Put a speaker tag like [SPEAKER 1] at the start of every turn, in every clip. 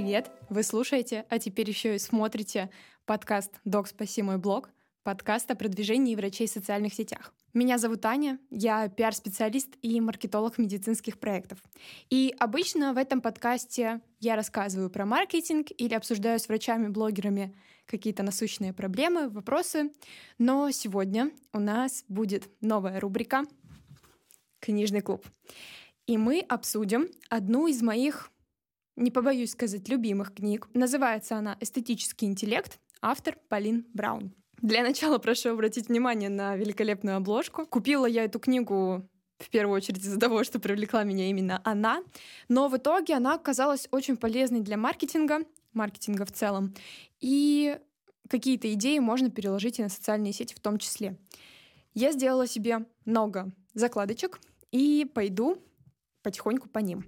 [SPEAKER 1] привет! Вы слушаете, а теперь еще и смотрите подкаст «Док, спаси мой блог», подкаст о продвижении врачей в социальных сетях. Меня зовут Аня, я пиар-специалист и маркетолог медицинских проектов. И обычно в этом подкасте я рассказываю про маркетинг или обсуждаю с врачами-блогерами какие-то насущные проблемы, вопросы. Но сегодня у нас будет новая рубрика «Книжный клуб». И мы обсудим одну из моих, не побоюсь сказать, любимых книг. Называется она «Эстетический интеллект», автор Полин Браун. Для начала прошу обратить внимание на великолепную обложку. Купила я эту книгу в первую очередь из-за того, что привлекла меня именно она. Но в итоге она оказалась очень полезной для маркетинга, маркетинга в целом. И какие-то идеи можно переложить и на социальные сети в том числе. Я сделала себе много закладочек и пойду потихоньку по ним.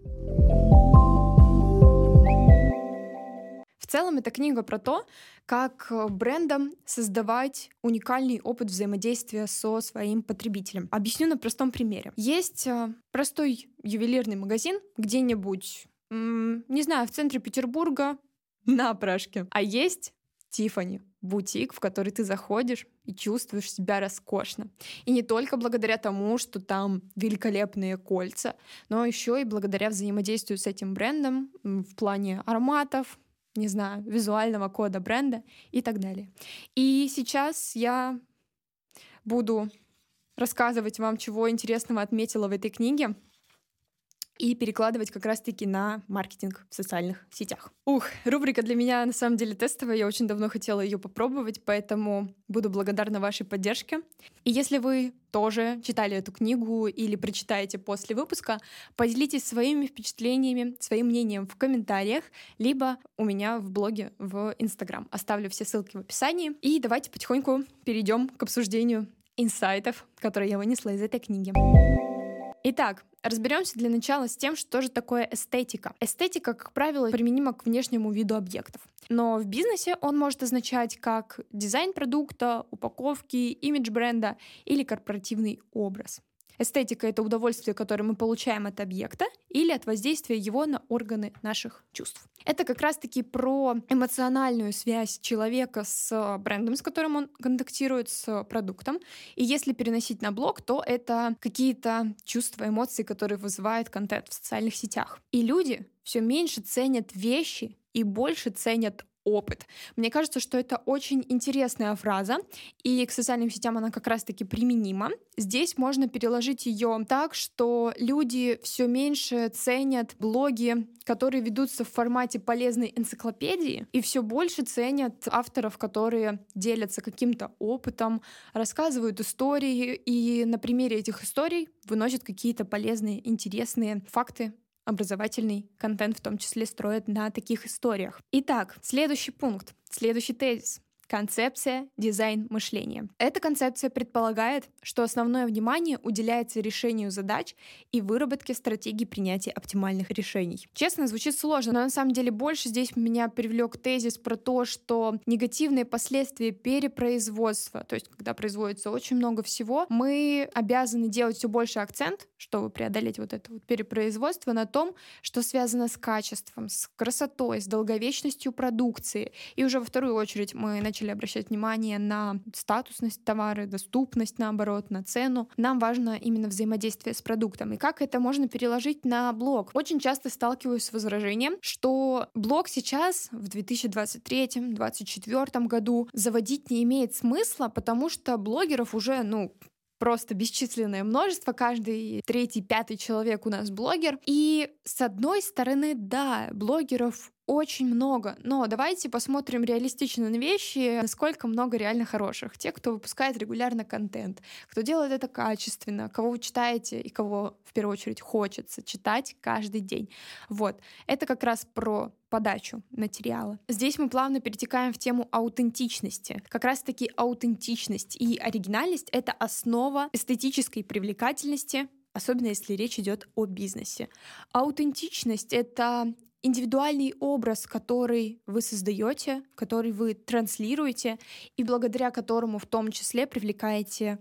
[SPEAKER 1] Целом это книга про то, как э, брендам создавать уникальный опыт взаимодействия со своим потребителем. Объясню на простом примере. Есть э, простой ювелирный магазин где-нибудь, не знаю, в центре Петербурга на опрашке. А есть Тифани, бутик, в который ты заходишь и чувствуешь себя роскошно. И не только благодаря тому, что там великолепные кольца, но еще и благодаря взаимодействию с этим брендом в плане ароматов, не знаю, визуального кода бренда и так далее. И сейчас я буду рассказывать вам, чего интересного отметила в этой книге и перекладывать как раз-таки на маркетинг в социальных сетях. Ух, рубрика для меня на самом деле тестовая, я очень давно хотела ее попробовать, поэтому буду благодарна вашей поддержке. И если вы тоже читали эту книгу или прочитаете после выпуска, поделитесь своими впечатлениями, своим мнением в комментариях, либо у меня в блоге в Инстаграм. Оставлю все ссылки в описании. И давайте потихоньку перейдем к обсуждению инсайтов, которые я вынесла из этой книги. Итак, разберемся для начала с тем, что же такое эстетика. Эстетика, как правило, применима к внешнему виду объектов. Но в бизнесе он может означать как дизайн продукта, упаковки, имидж бренда или корпоративный образ. Эстетика — это удовольствие, которое мы получаем от объекта или от воздействия его на органы наших чувств. Это как раз-таки про эмоциональную связь человека с брендом, с которым он контактирует, с продуктом. И если переносить на блог, то это какие-то чувства, эмоции, которые вызывает контент в социальных сетях. И люди все меньше ценят вещи и больше ценят опыт. Мне кажется, что это очень интересная фраза, и к социальным сетям она как раз-таки применима. Здесь можно переложить ее так, что люди все меньше ценят блоги, которые ведутся в формате полезной энциклопедии, и все больше ценят авторов, которые делятся каким-то опытом, рассказывают истории, и на примере этих историй выносят какие-то полезные, интересные факты образовательный контент в том числе строят на таких историях. Итак, следующий пункт, следующий тезис. Концепция дизайн мышления. Эта концепция предполагает, что основное внимание уделяется решению задач и выработке стратегий принятия оптимальных решений. Честно, звучит сложно, но на самом деле больше здесь меня привлек тезис про то, что негативные последствия перепроизводства, то есть когда производится очень много всего, мы обязаны делать все больше акцент, чтобы преодолеть вот это вот перепроизводство на том, что связано с качеством, с красотой, с долговечностью продукции. И уже во вторую очередь мы начали начали обращать внимание на статусность товара, доступность, наоборот, на цену. Нам важно именно взаимодействие с продуктом. И как это можно переложить на блог? Очень часто сталкиваюсь с возражением, что блог сейчас, в 2023-2024 году, заводить не имеет смысла, потому что блогеров уже, ну, просто бесчисленное множество, каждый третий, пятый человек у нас блогер. И с одной стороны, да, блогеров очень много. Но давайте посмотрим реалистично на вещи, насколько много реально хороших. Те, кто выпускает регулярно контент, кто делает это качественно, кого вы читаете и кого в первую очередь хочется читать каждый день. Вот. Это как раз про подачу материала. Здесь мы плавно перетекаем в тему аутентичности. Как раз-таки аутентичность и оригинальность — это основа эстетической привлекательности особенно если речь идет о бизнесе. Аутентичность — это индивидуальный образ, который вы создаете, который вы транслируете, и благодаря которому в том числе привлекаете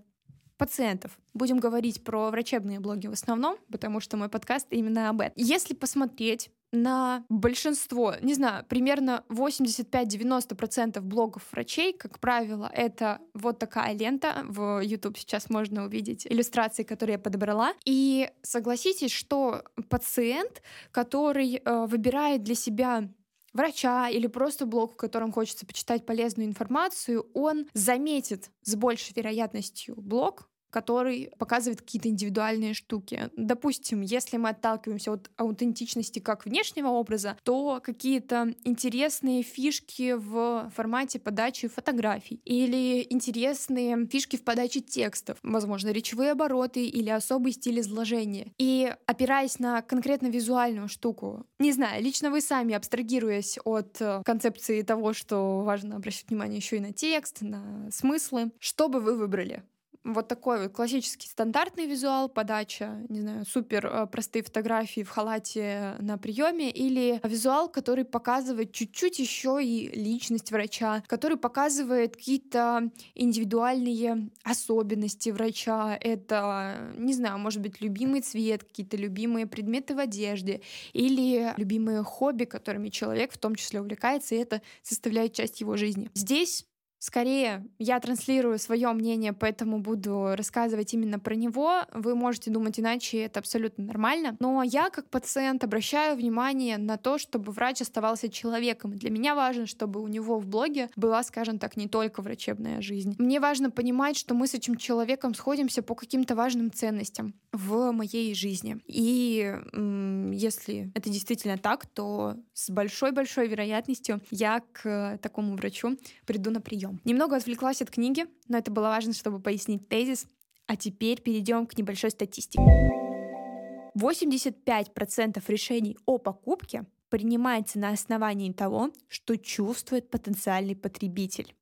[SPEAKER 1] пациентов. Будем говорить про врачебные блоги в основном, потому что мой подкаст именно об этом. Если посмотреть на большинство, не знаю, примерно 85-90% блогов врачей, как правило, это вот такая лента. В YouTube сейчас можно увидеть иллюстрации, которые я подобрала. И согласитесь, что пациент, который э, выбирает для себя врача или просто блог, в котором хочется почитать полезную информацию, он заметит с большей вероятностью блог, который показывает какие-то индивидуальные штуки. Допустим, если мы отталкиваемся от аутентичности как внешнего образа, то какие-то интересные фишки в формате подачи фотографий или интересные фишки в подаче текстов, возможно, речевые обороты или особый стиль изложения. И опираясь на конкретно визуальную штуку, не знаю, лично вы сами, абстрагируясь от э, концепции того, что важно обращать внимание еще и на текст, на смыслы, что бы вы выбрали? Вот такой вот классический стандартный визуал, подача, не знаю, супер э, простые фотографии в халате на приеме, или визуал, который показывает чуть-чуть еще и личность врача, который показывает какие-то индивидуальные особенности врача. Это, не знаю, может быть, любимый цвет, какие-то любимые предметы в одежде, или любимые хобби, которыми человек в том числе увлекается, и это составляет часть его жизни. Здесь Скорее, я транслирую свое мнение, поэтому буду рассказывать именно про него. Вы можете думать иначе, это абсолютно нормально. Но я, как пациент, обращаю внимание на то, чтобы врач оставался человеком. Для меня важно, чтобы у него в блоге была, скажем так, не только врачебная жизнь. Мне важно понимать, что мы с этим человеком сходимся по каким-то важным ценностям в моей жизни. И если это действительно так, то с большой-большой вероятностью я к такому врачу приду на прием перейдем. Немного отвлеклась от книги, но это было важно, чтобы пояснить тезис. А теперь перейдем к небольшой статистике. 85% решений о покупке принимается на основании того, что чувствует потенциальный потребитель.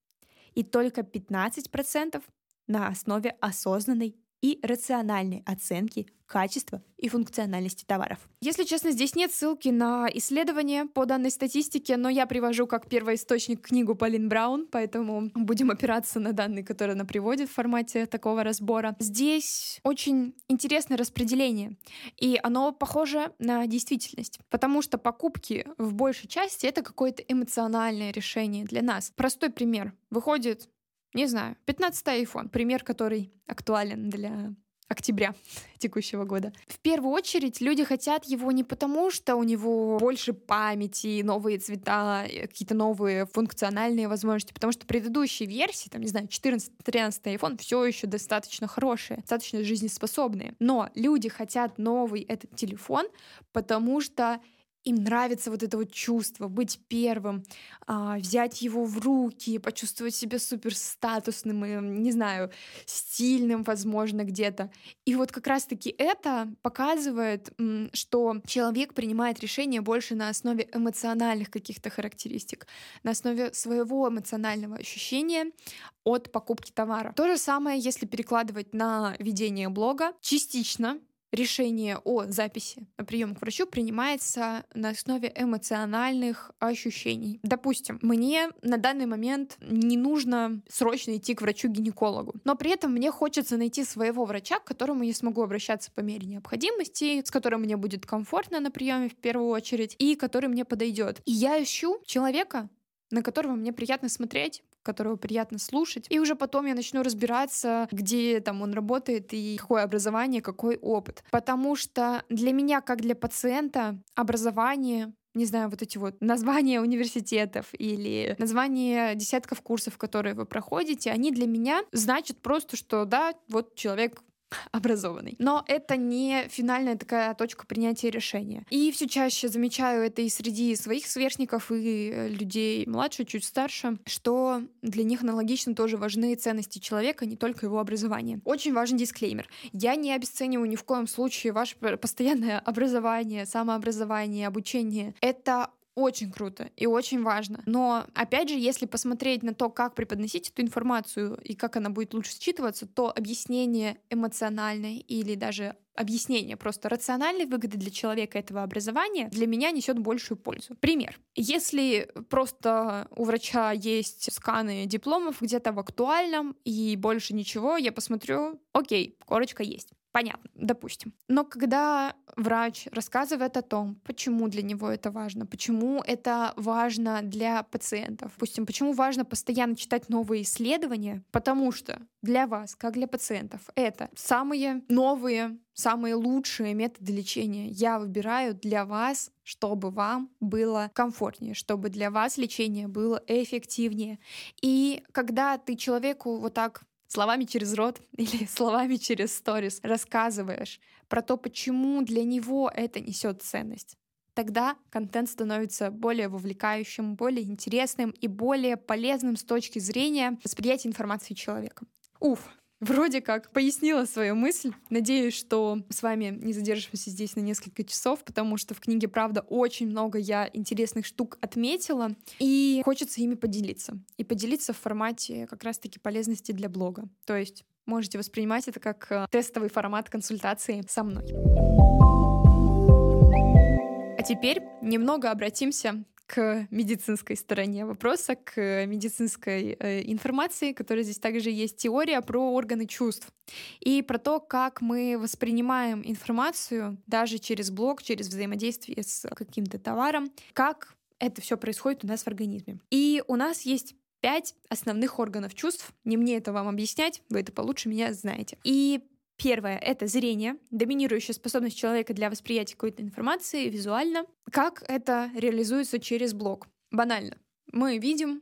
[SPEAKER 1] И только 15% на основе осознанной и рациональной оценки качества и функциональности товаров. Если честно, здесь нет ссылки на исследование по данной статистике, но я привожу как первоисточник книгу Полин Браун, поэтому будем опираться на данные, которые она приводит в формате такого разбора. Здесь очень интересное распределение, и оно похоже на действительность, потому что покупки в большей части это какое-то эмоциональное решение для нас. Простой пример. Выходит не знаю, 15-й iPhone, пример, который актуален для октября текущего года. В первую очередь люди хотят его не потому, что у него больше памяти, новые цвета, э, какие-то новые функциональные возможности, потому что предыдущие версии, там, не знаю, 14-13 iPhone все еще достаточно хорошие, достаточно жизнеспособные. Но люди хотят новый этот телефон, потому что им нравится вот это вот чувство, быть первым, а, взять его в руки, почувствовать себя супер статусным не знаю, стильным, возможно, где-то. И вот как раз-таки это показывает, что человек принимает решение больше на основе эмоциональных каких-то характеристик, на основе своего эмоционального ощущения от покупки товара. То же самое, если перекладывать на ведение блога. Частично решение о записи на прием к врачу принимается на основе эмоциональных ощущений. Допустим, мне на данный момент не нужно срочно идти к врачу-гинекологу, но при этом мне хочется найти своего врача, к которому я смогу обращаться по мере необходимости, с которым мне будет комфортно на приеме в первую очередь, и который мне подойдет. И я ищу человека, на которого мне приятно смотреть, которого приятно слушать. И уже потом я начну разбираться, где там он работает и какое образование, какой опыт. Потому что для меня, как для пациента, образование не знаю, вот эти вот названия университетов или названия десятков курсов, которые вы проходите, они для меня значат просто, что да, вот человек образованный. Но это не финальная такая точка принятия решения. И все чаще замечаю это и среди своих сверстников, и э, людей младше, чуть старше, что для них аналогично тоже важны ценности человека, не только его образование. Очень важен дисклеймер. Я не обесцениваю ни в коем случае ваше постоянное образование, самообразование, обучение. Это очень круто и очень важно. Но, опять же, если посмотреть на то, как преподносить эту информацию и как она будет лучше считываться, то объяснение эмоциональное или даже объяснение просто рациональной выгоды для человека этого образования для меня несет большую пользу. Пример. Если просто у врача есть сканы дипломов где-то в актуальном и больше ничего, я посмотрю, окей, корочка есть. Понятно, допустим. Но когда врач рассказывает о том, почему для него это важно, почему это важно для пациентов, допустим, почему важно постоянно читать новые исследования, потому что для вас, как для пациентов, это самые новые, самые лучшие методы лечения. Я выбираю для вас, чтобы вам было комфортнее, чтобы для вас лечение было эффективнее. И когда ты человеку вот так словами через рот или словами через сторис рассказываешь про то, почему для него это несет ценность, тогда контент становится более вовлекающим, более интересным и более полезным с точки зрения восприятия информации человека. Уф, Вроде как пояснила свою мысль. Надеюсь, что с вами не задержимся здесь на несколько часов, потому что в книге, правда, очень много я интересных штук отметила, и хочется ими поделиться. И поделиться в формате как раз-таки полезности для блога. То есть можете воспринимать это как э, тестовый формат консультации со мной. А теперь немного обратимся к медицинской стороне вопроса, к медицинской э, информации, которая здесь также есть теория про органы чувств и про то, как мы воспринимаем информацию даже через блог, через взаимодействие с каким-то товаром, как это все происходит у нас в организме. И у нас есть пять основных органов чувств. Не мне это вам объяснять, вы это получше меня знаете. И Первое — это зрение, доминирующая способность человека для восприятия какой-то информации визуально. Как это реализуется через блог? Банально. Мы видим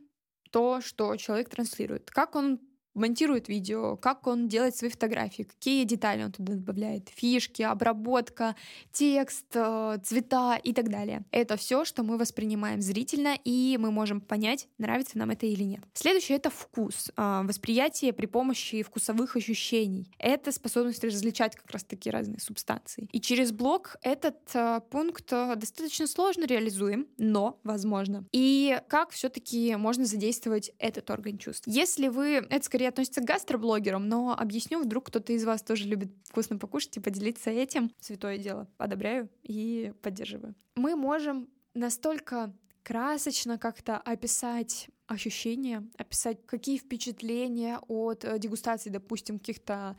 [SPEAKER 1] то, что человек транслирует. Как он монтирует видео, как он делает свои фотографии, какие детали он туда добавляет, фишки, обработка, текст, э, цвета и так далее. Это все, что мы воспринимаем зрительно, и мы можем понять, нравится нам это или нет. Следующее — это вкус, а, восприятие при помощи вкусовых ощущений. Это способность различать как раз-таки разные субстанции. И через блог этот э, пункт э, достаточно сложно реализуем, но возможно. И как все-таки можно задействовать этот орган чувств? Если вы, это скорее скорее относится к гастроблогерам, но объясню, вдруг кто-то из вас тоже любит вкусно покушать и поделиться этим. Святое дело. Одобряю и поддерживаю. Мы можем настолько красочно как-то описать ощущения, описать, какие впечатления от э, дегустации, допустим, каких-то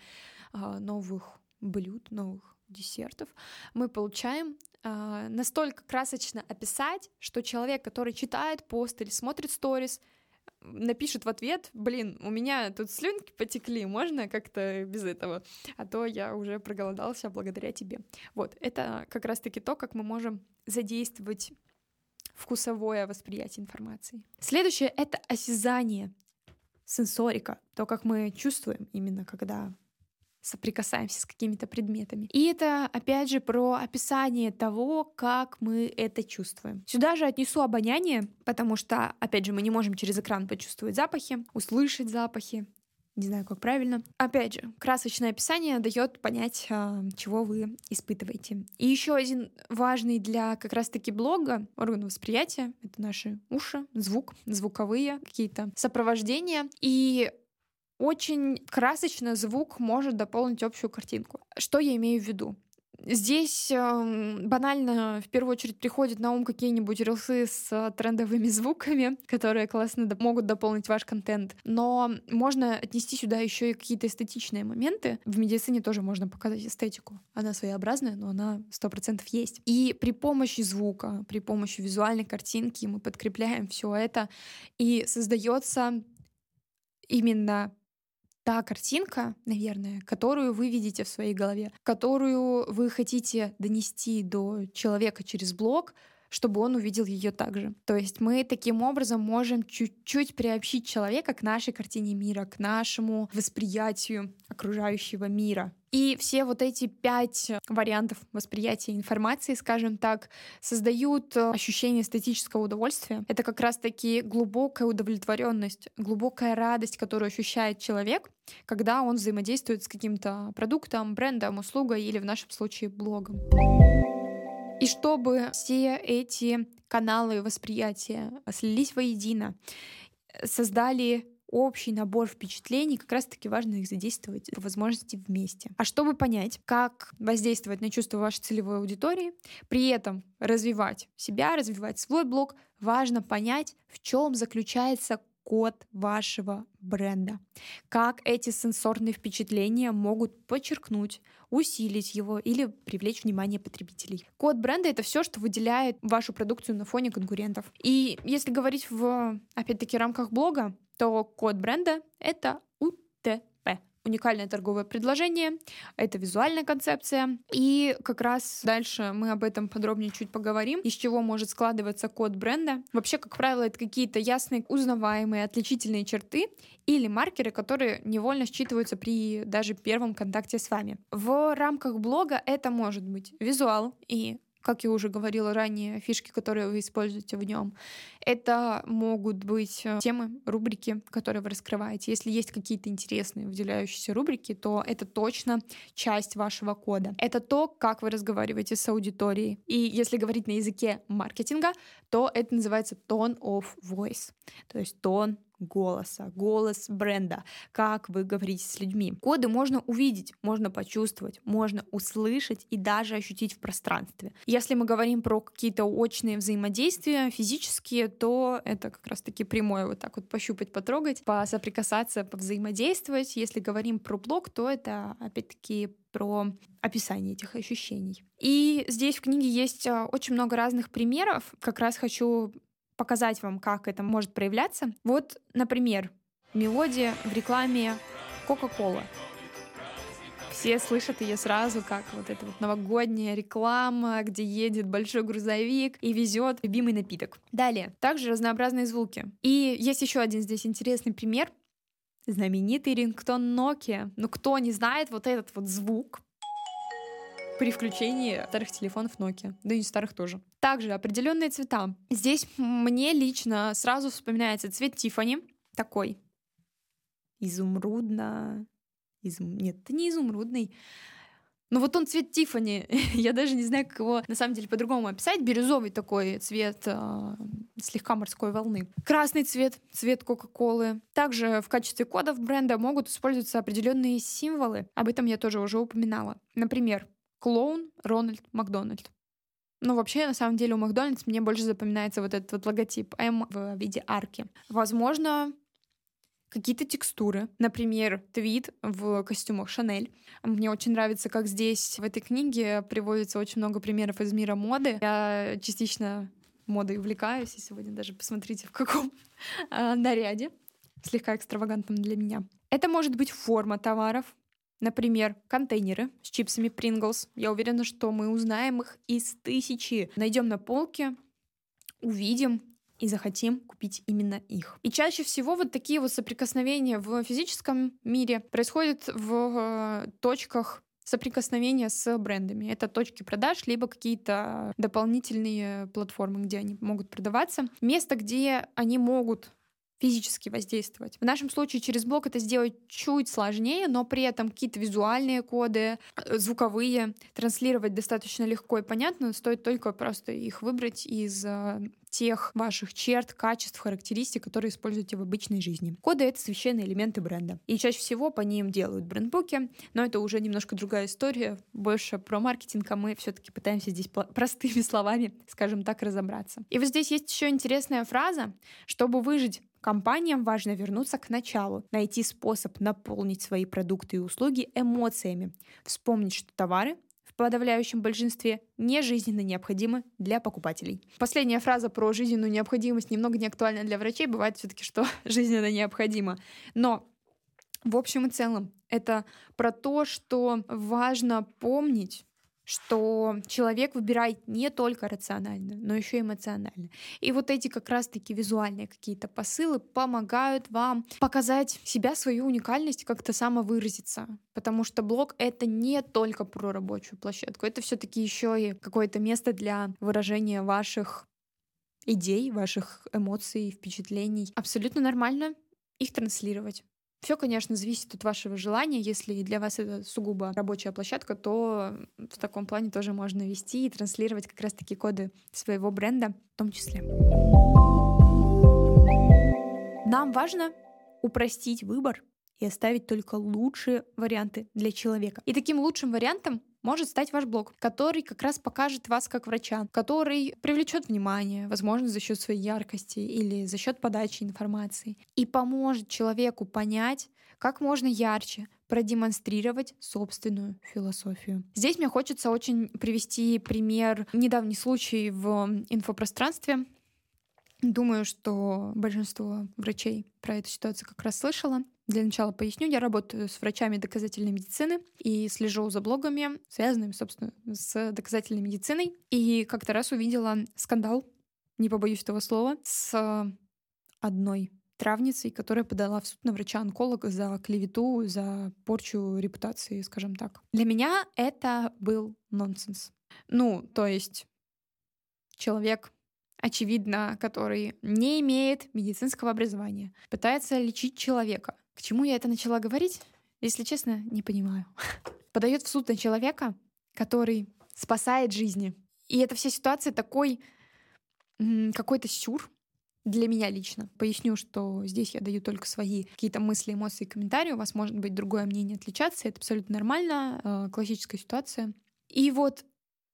[SPEAKER 1] э, новых блюд, новых десертов, мы получаем э, настолько красочно описать, что человек, который читает пост или смотрит сторис, напишет в ответ, блин, у меня тут слюнки потекли, можно как-то без этого? А то я уже проголодался благодаря тебе. Вот, это как раз-таки то, как мы можем задействовать вкусовое восприятие информации. Следующее — это осязание, сенсорика, то, как мы чувствуем именно, когда соприкасаемся с какими-то предметами. И это, опять же, про описание того, как мы это чувствуем. Сюда же отнесу обоняние, потому что, опять же, мы не можем через экран почувствовать запахи, услышать запахи, не знаю, как правильно. Опять же, красочное описание дает понять, а, чего вы испытываете. И еще один важный для как раз-таки блога орган восприятия — это наши уши, звук, звуковые какие-то сопровождения. И очень красочно звук может дополнить общую картинку. Что я имею в виду? Здесь э, банально в первую очередь приходят на ум какие-нибудь рилсы с э, трендовыми звуками, которые классно доп- могут дополнить ваш контент. Но можно отнести сюда еще и какие-то эстетичные моменты. В медицине тоже можно показать эстетику. Она своеобразная, но она сто процентов есть. И при помощи звука, при помощи визуальной картинки мы подкрепляем все это, и создается именно та картинка, наверное, которую вы видите в своей голове, которую вы хотите донести до человека через блог, чтобы он увидел ее также. То есть мы таким образом можем чуть-чуть приобщить человека к нашей картине мира, к нашему восприятию окружающего мира. И все вот эти пять вариантов восприятия информации, скажем так, создают э, ощущение эстетического удовольствия. Это как раз-таки глубокая удовлетворенность, глубокая радость, которую ощущает человек, когда он взаимодействует с каким-то продуктом, брендом, услугой или в нашем случае блогом. И чтобы все эти каналы восприятия слились воедино, создали общий набор впечатлений, как раз-таки важно их задействовать по возможности вместе. А чтобы понять, как воздействовать на чувства вашей целевой аудитории, при этом развивать себя, развивать свой блог, важно понять, в чем заключается код вашего бренда. Как эти сенсорные впечатления могут подчеркнуть, усилить его или привлечь внимание потребителей. Код бренда — это все, что выделяет вашу продукцию на фоне конкурентов. И если говорить в, опять-таки, рамках блога, то код бренда — это УТП уникальное торговое предложение, это визуальная концепция. И как раз дальше мы об этом подробнее чуть поговорим, из чего может складываться код бренда. Вообще, как правило, это какие-то ясные, узнаваемые, отличительные черты или маркеры, которые невольно считываются при даже первом контакте с вами. В рамках блога это может быть визуал и как я уже говорила ранее, фишки, которые вы используете в нем. Это могут быть э, темы, рубрики, которые вы раскрываете. Если есть какие-то интересные выделяющиеся рубрики, то это точно часть вашего кода. Это то, как вы разговариваете с аудиторией. И если говорить на языке маркетинга, то это называется tone of voice, то есть тон голоса, голос бренда, как вы говорите с людьми. Коды можно увидеть, можно почувствовать, можно услышать и даже ощутить в пространстве. Если мы говорим про какие-то очные взаимодействия физические, то это как раз-таки прямое вот так вот пощупать, потрогать, посоприкасаться, повзаимодействовать. Если говорим про блог, то это опять-таки про описание этих ощущений. И здесь в книге есть а, очень много разных примеров. Как раз хочу показать вам, как это может проявляться. Вот, например, мелодия в рекламе Coca-Cola. Все слышат ее сразу, как вот эта вот новогодняя реклама, где едет большой грузовик и везет любимый напиток. Далее, также разнообразные звуки. И есть еще один здесь интересный пример. Знаменитый рингтон Nokia. Ну, кто не знает вот этот вот звук, при включении старых телефонов Nokia, да и старых тоже. Также определенные цвета. Здесь мне лично сразу вспоминается цвет Тифани, такой изумрудно... Изум... Нет, это не изумрудный. Но вот он цвет Тифани. Я даже не знаю, как его на самом деле по-другому описать. Бирюзовый такой цвет э, слегка морской волны. Красный цвет, цвет Кока-Колы. Также в качестве кодов бренда могут использоваться определенные символы. Об этом я тоже уже упоминала. Например, клоун Рональд Макдональд. Ну, вообще, на самом деле, у Макдональдс мне больше запоминается вот этот вот логотип М в виде арки. Возможно, какие-то текстуры. Например, твит в костюмах Шанель. Мне очень нравится, как здесь в этой книге приводится очень много примеров из мира моды. Я частично модой увлекаюсь, и сегодня даже посмотрите, в каком э, наряде. Слегка экстравагантном для меня. Это может быть форма товаров, Например, контейнеры с чипсами Pringles. Я уверена, что мы узнаем их из тысячи. Найдем на полке, увидим и захотим купить именно их. И чаще всего вот такие вот соприкосновения в физическом мире происходят в э, точках соприкосновения с брендами. Это точки продаж, либо какие-то дополнительные платформы, где они могут продаваться. Место, где они могут физически воздействовать. В нашем случае через блок это сделать чуть сложнее, но при этом какие-то визуальные коды, э, звуковые, транслировать достаточно легко и понятно, стоит только просто их выбрать из э, тех ваших черт, качеств, характеристик, которые используете в обычной жизни. Коды — это священные элементы бренда. И чаще всего по ним делают брендбуки, но это уже немножко другая история, больше про маркетинг, а мы все таки пытаемся здесь простыми словами, скажем так, разобраться. И вот здесь есть еще интересная фраза, чтобы выжить Компаниям важно вернуться к началу, найти способ наполнить свои продукты и услуги эмоциями, вспомнить, что товары в подавляющем большинстве не жизненно необходимы для покупателей. Последняя фраза про жизненную необходимость немного не актуальна для врачей. Бывает все-таки, что жизненно необходимо. Но в общем и целом это про то, что важно помнить, что человек выбирает не только рационально, но еще эмоционально. И вот эти как раз-таки визуальные какие-то посылы помогают вам показать себя, свою уникальность, как-то самовыразиться. Потому что блог — это не только про рабочую площадку, это все таки еще и какое-то место для выражения ваших идей, ваших эмоций, впечатлений. Абсолютно нормально их транслировать. Все, конечно, зависит от вашего желания. Если для вас это сугубо рабочая площадка, то в таком плане тоже можно вести и транслировать как раз-таки коды своего бренда в том числе. Нам важно упростить выбор и оставить только лучшие варианты для человека. И таким лучшим вариантом может стать ваш блог, который как раз покажет вас как врача, который привлечет внимание, возможно, за счет своей яркости или за счет подачи информации, и поможет человеку понять, как можно ярче продемонстрировать собственную философию. Здесь мне хочется очень привести пример недавний случай в инфопространстве. Думаю, что большинство врачей про эту ситуацию как раз слышало. Для начала поясню, я работаю с врачами доказательной медицины и слежу за блогами, связанными, собственно, с доказательной медициной. И как-то раз увидела скандал, не побоюсь этого слова, с одной травницей, которая подала в суд на врача-онколога за клевету, за порчу репутации, скажем так. Для меня это был нонсенс. Ну, то есть человек, очевидно, который не имеет медицинского образования, пытается лечить человека. К чему я это начала говорить? Если честно, не понимаю. Подает в суд на человека, который спасает жизни. И эта вся ситуация такой какой-то сюр, для меня лично. Поясню, что здесь я даю только свои какие-то мысли, эмоции, комментарии. У вас может быть другое мнение отличаться. Это абсолютно нормально, э, классическая ситуация. И вот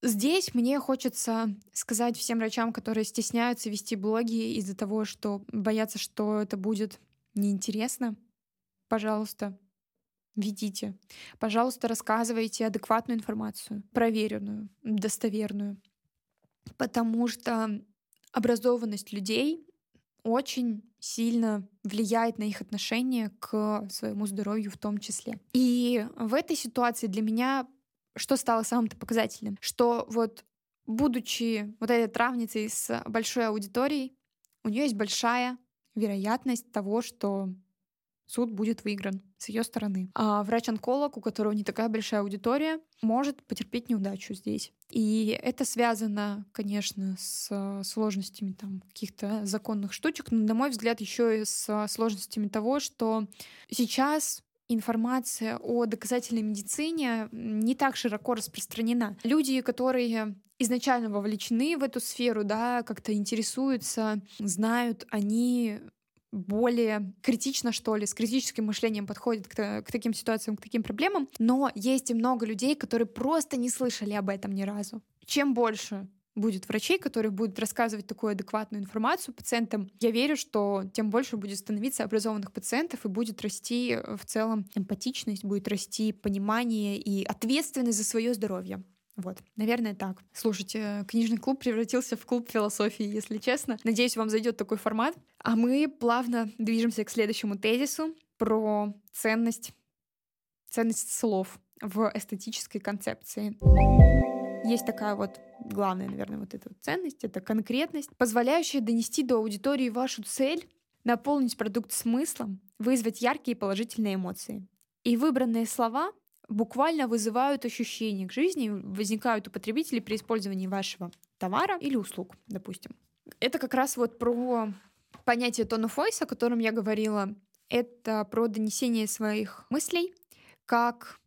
[SPEAKER 1] здесь мне хочется сказать всем врачам, которые стесняются вести блоги из-за того, что боятся, что это будет неинтересно. Пожалуйста, ведите. Пожалуйста, рассказывайте адекватную информацию, проверенную, достоверную. Потому что образованность людей очень сильно влияет на их отношение к своему здоровью в том числе. И в этой ситуации для меня что стало самым-то показательным? Что вот будучи вот этой травницей с большой аудиторией, у нее есть большая вероятность того, что суд будет выигран с ее стороны. А врач-онколог, у которого не такая большая аудитория, может потерпеть неудачу здесь. И это связано, конечно, с сложностями там каких-то законных штучек, но, на мой взгляд, еще и с сложностями того, что сейчас информация о доказательной медицине не так широко распространена. Люди, которые изначально вовлечены в эту сферу, да, как-то интересуются, знают, они более критично, что ли, с критическим мышлением подходит к, к таким ситуациям, к таким проблемам. Но есть и много людей, которые просто не слышали об этом ни разу. Чем больше будет врачей, которые будут рассказывать такую адекватную информацию пациентам, я верю, что тем больше будет становиться образованных пациентов и будет расти в целом эмпатичность, будет расти понимание и ответственность за свое здоровье. Вот, наверное, так. Слушайте, книжный клуб превратился в клуб философии, если честно. Надеюсь, вам зайдет такой формат. А мы плавно движемся к следующему тезису про ценность, ценность слов в эстетической концепции. Есть такая вот главная, наверное, вот эта вот ценность, это конкретность, позволяющая донести до аудитории вашу цель, наполнить продукт смыслом, вызвать яркие положительные эмоции. И выбранные слова буквально вызывают ощущения к жизни, возникают у потребителей при использовании вашего товара или услуг, допустим. Это как раз вот про понятие tone of voice, о котором я говорила. Это про донесение своих мыслей, как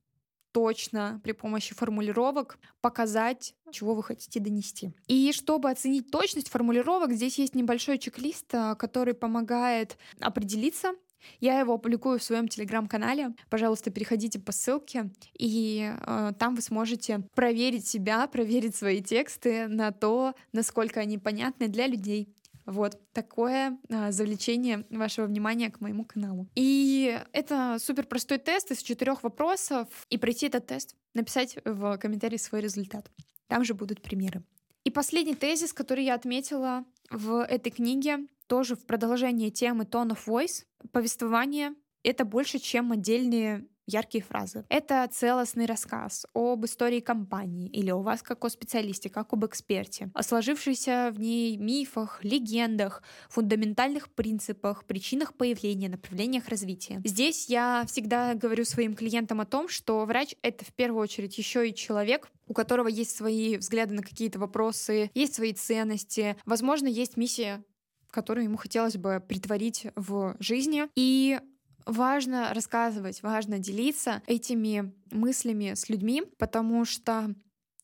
[SPEAKER 1] точно при помощи формулировок показать, чего вы хотите донести. И чтобы оценить точность формулировок, здесь есть небольшой чек-лист, а, который помогает определиться, я его опубликую в своем телеграм-канале. Пожалуйста, переходите по ссылке, и э, там вы сможете проверить себя, проверить свои тексты на то, насколько они понятны для людей. Вот такое а, завлечение вашего внимания к моему каналу. И это супер простой тест из четырех вопросов. И пройти этот тест, написать в комментарии свой результат. Там же будут примеры. И последний тезис, который я отметила в этой книге, тоже в продолжение темы tone of voice, повествование — это больше, чем отдельные яркие фразы. Это целостный рассказ об истории компании или о вас как о специалисте, как об эксперте, о сложившихся в ней мифах, легендах, фундаментальных принципах, причинах появления, направлениях развития. Здесь я всегда говорю своим клиентам о том, что врач — это в первую очередь еще и человек, у которого есть свои взгляды на какие-то вопросы, есть свои ценности, возможно, есть миссия которую ему хотелось бы притворить в жизни. И важно рассказывать, важно делиться этими мыслями с людьми, потому что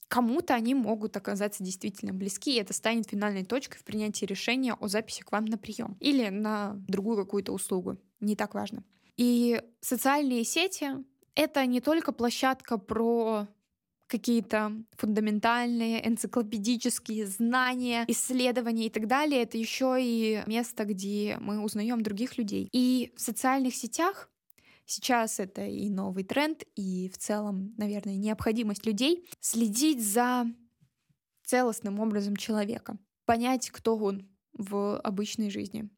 [SPEAKER 1] кому-то они могут оказаться действительно близки, и это станет финальной точкой в принятии решения о записи к вам на прием или на другую какую-то услугу. Не так важно. И социальные сети — это не только площадка про какие-то фундаментальные энциклопедические знания, исследования и так далее. Это еще и место, где мы узнаем других людей. И в социальных сетях Сейчас это и новый тренд, и в целом, наверное, необходимость людей следить за целостным образом человека, понять, кто он в обычной жизни,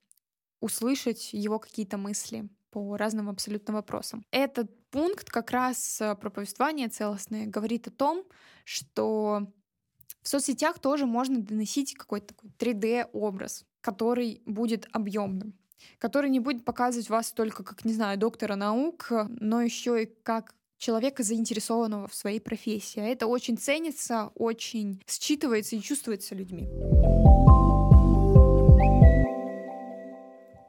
[SPEAKER 1] услышать его какие-то мысли по разным абсолютно вопросам. Этот пункт как раз э, про повествование целостное говорит о том, что в соцсетях тоже можно доносить какой-то такой 3D-образ, который будет объемным, который не будет показывать вас только как, не знаю, доктора наук, но еще и как человека, заинтересованного в своей профессии. А это очень ценится, очень считывается и чувствуется людьми.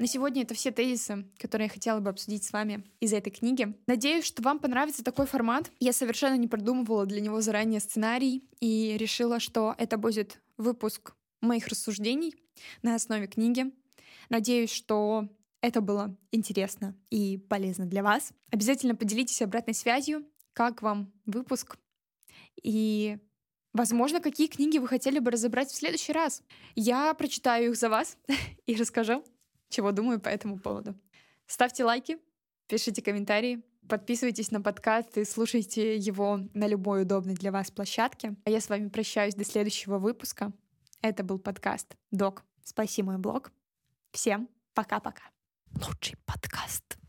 [SPEAKER 1] На сегодня это все тезисы, которые я хотела бы обсудить с вами из этой книги. Надеюсь, что вам понравится такой формат. Я совершенно не продумывала для него заранее сценарий и решила, что это будет выпуск моих рассуждений на основе книги. Надеюсь, что это было интересно и полезно для вас. Обязательно поделитесь обратной связью, как вам выпуск и Возможно, какие книги вы хотели бы разобрать в следующий раз. Я прочитаю их за вас и расскажу чего думаю по этому поводу. Ставьте лайки, пишите комментарии, подписывайтесь на подкаст и слушайте его на любой удобной для вас площадке. А я с вами прощаюсь до следующего выпуска. Это был подкаст «Док, спаси мой блог». Всем пока-пока. Лучший подкаст.